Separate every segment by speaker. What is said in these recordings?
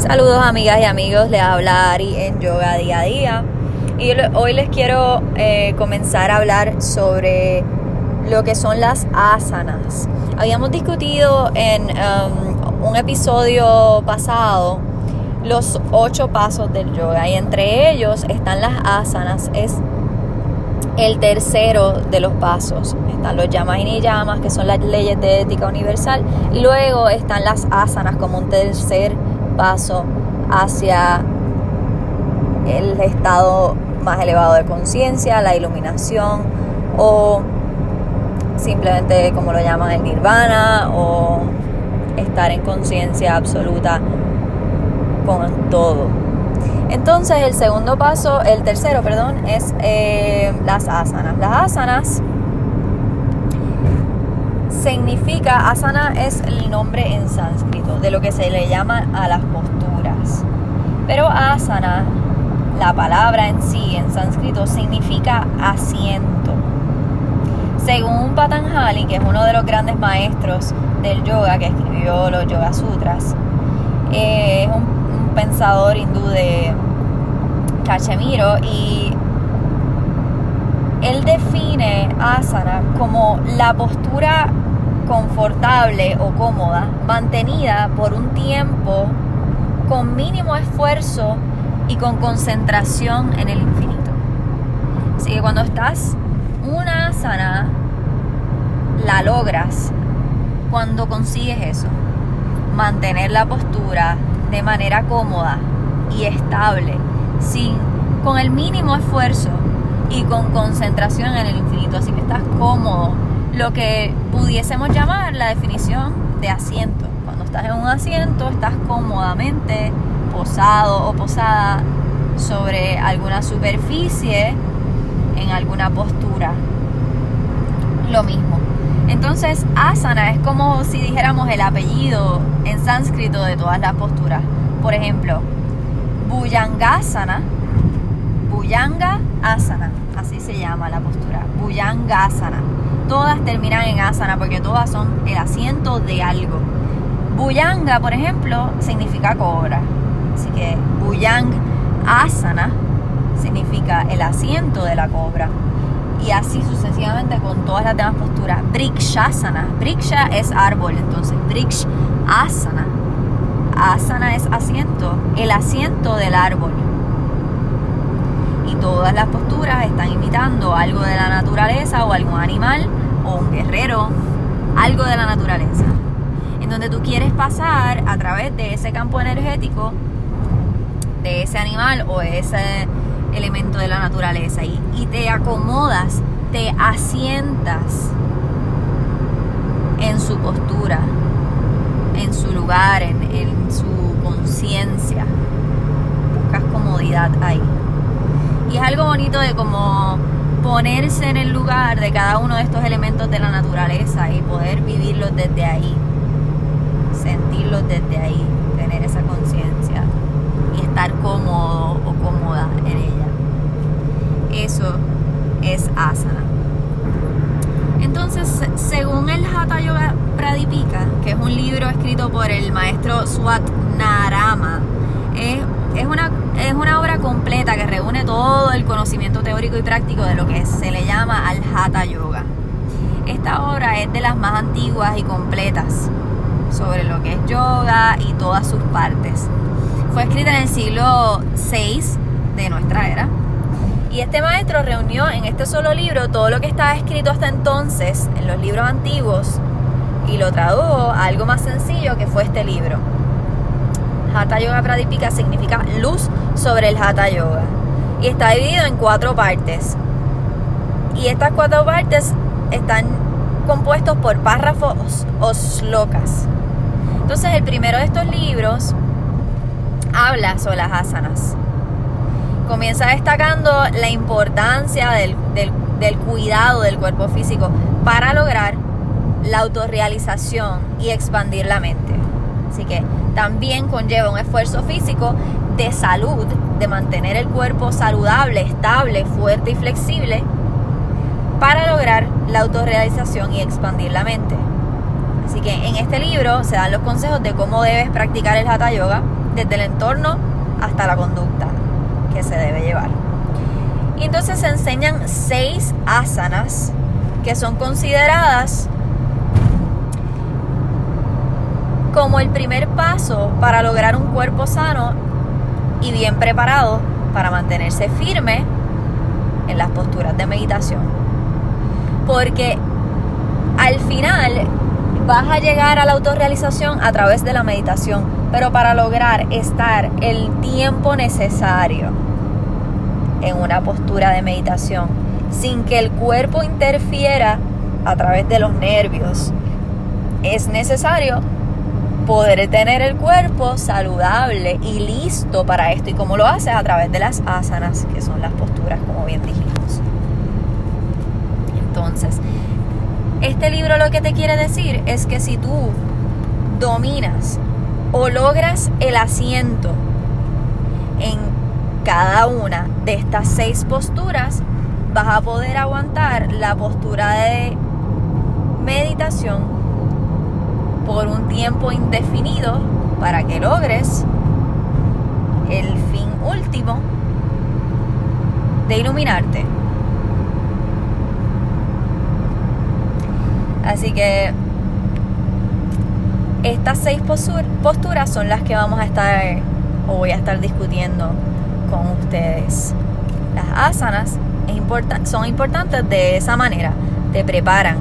Speaker 1: Saludos amigas y amigos, les habla Ari en Yoga Día a Día y hoy les quiero eh, comenzar a hablar sobre lo que son las asanas. Habíamos discutido en um, un episodio pasado los ocho pasos del yoga y entre ellos están las asanas, es el tercero de los pasos. Están los yamas y niyamas, que son las leyes de ética universal, y luego están las asanas como un tercer paso hacia el estado más elevado de conciencia, la iluminación o simplemente como lo llaman el nirvana o estar en conciencia absoluta con todo. Entonces el segundo paso, el tercero, perdón, es eh, las asanas. Las asanas significa, asana es el nombre en sánscrito de lo que se le llama a las posturas. Pero asana, la palabra en sí en sánscrito significa asiento. Según Patanjali, que es uno de los grandes maestros del yoga que escribió los Yoga Sutras, eh, es un, pensador hindú de Cachemiro y él define asana como la postura confortable o cómoda, mantenida por un tiempo con mínimo esfuerzo y con concentración en el infinito. Así que cuando estás una sana, la logras cuando consigues eso. Mantener la postura de manera cómoda y estable, sin, con el mínimo esfuerzo y con concentración en el infinito. Así que estás cómodo lo que pudiésemos llamar la definición de asiento. Cuando estás en un asiento, estás cómodamente posado o posada sobre alguna superficie, en alguna postura. Lo mismo. Entonces, asana es como si dijéramos el apellido en sánscrito de todas las posturas. Por ejemplo, Bhujangasana, Bhujanga Asana, así se llama la postura, Bhujangasana todas terminan en asana porque todas son el asiento de algo. Buyanga, por ejemplo, significa cobra. Así que Buyang asana significa el asiento de la cobra. Y así sucesivamente con todas las demás posturas. Brikshasana. Briksha es árbol, entonces Briksh asana. Asana es asiento, el asiento del árbol. Y todas las posturas están imitando algo de la naturaleza o algún animal o un guerrero, algo de la naturaleza, en donde tú quieres pasar a través de ese campo energético, de ese animal o ese elemento de la naturaleza y, te acomodas, te asientas en su postura, en su lugar, en, en su conciencia. Buscas comodidad ahí. Algo bonito de como ponerse en el lugar de cada uno de estos elementos de la naturaleza y poder vivirlos desde ahí, sentirlos desde ahí, tener esa conciencia y estar cómodo o cómoda en ella. Eso es asana. Entonces, según el Hatha Yoga Pradipika, que es un libro escrito por el maestro Swat Narama, es es una, es una obra completa que reúne todo el conocimiento teórico y práctico de lo que se le llama al Hatha Yoga. Esta obra es de las más antiguas y completas sobre lo que es yoga y todas sus partes. Fue escrita en el siglo VI de nuestra era. Y este maestro reunió en este solo libro todo lo que estaba escrito hasta entonces en los libros antiguos y lo tradujo a algo más sencillo que fue este libro. Hatha Yoga Pradipika significa luz sobre el Hatha Yoga. Y está dividido en cuatro partes. Y estas cuatro partes están compuestos por párrafos o slokas. Entonces el primero de estos libros habla sobre las asanas. Comienza destacando la importancia del, del cuidado del cuerpo físico para lograr la autorrealización y expandir la mente. Así que también conlleva un esfuerzo físico de salud, de mantener el cuerpo saludable, estable, fuerte y flexible para lograr la autorrealización y expandir la mente. Así que en este libro se dan los consejos de cómo debes practicar el Hatha Yoga desde el entorno hasta la conducta que se debe llevar. Y entonces se enseñan seis asanas que son consideradas como el primer paso para lograr un cuerpo sano y bien preparado para mantenerse firme en las posturas de meditación. Porque al final vas a llegar a la autorrealización a través de la meditación, pero para lograr estar el tiempo necesario en una postura de meditación, sin que el cuerpo interfiera a través de los nervios, es necesario poder tener el cuerpo saludable y listo para esto. ¿Y cómo lo haces? A través de las asanas, que son las posturas, como bien dijimos. Entonces, este libro lo que te quiere decir es que si tú dominas o logras el asiento en cada una de estas seis posturas, vas a poder aguantar la postura de meditación por un tiempo indefinido para que logres el fin último de iluminarte. Así que estas seis posturas son las que vamos a estar o voy a estar discutiendo con ustedes. Las asanas son importantes de esa manera, te preparan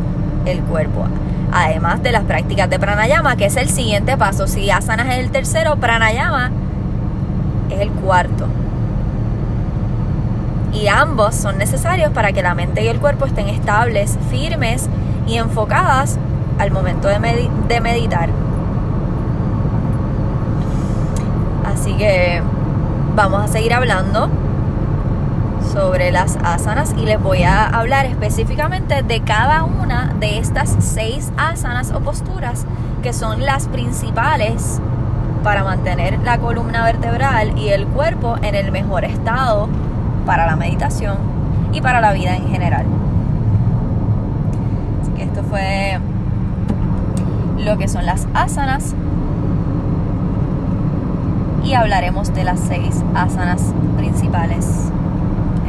Speaker 1: el cuerpo además de las prácticas de pranayama, que es el siguiente paso. Si asana es el tercero, pranayama es el cuarto. Y ambos son necesarios para que la mente y el cuerpo estén estables, firmes y enfocadas al momento de, de meditar. Así que vamos a seguir hablando sobre las asanas y les voy a hablar específicamente de cada una de estas seis asanas o posturas que son las principales para mantener la columna vertebral y el cuerpo en el mejor estado para la meditación y para la vida en general. Que esto fue lo que son las asanas y hablaremos de las seis asanas principales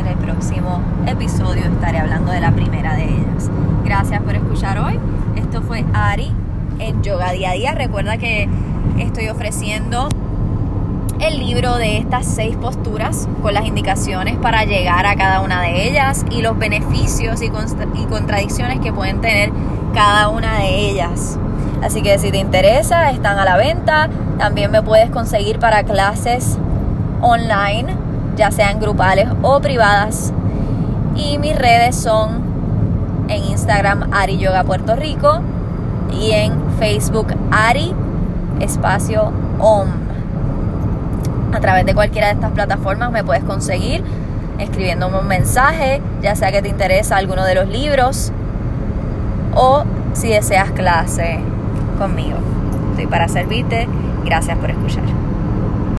Speaker 1: en el próximo episodio estaré hablando de la primera de ellas. Gracias por escuchar hoy. Esto fue Ari en Yoga Día a Día. Recuerda que estoy ofreciendo el libro de estas seis posturas con las indicaciones para llegar a cada una de ellas y los beneficios y, y contradicciones que pueden tener cada una de ellas. Así que si te interesa, están a la venta. También me puedes conseguir para clases online ya sean grupales o privadas. Y mis redes son en Instagram Ari Yoga Puerto Rico y en Facebook Ari Espacio OM. A través de cualquiera de estas plataformas me puedes conseguir escribiéndome un mensaje, ya sea que te interesa alguno de los libros o si deseas clase conmigo. Estoy para servirte. Gracias por escuchar.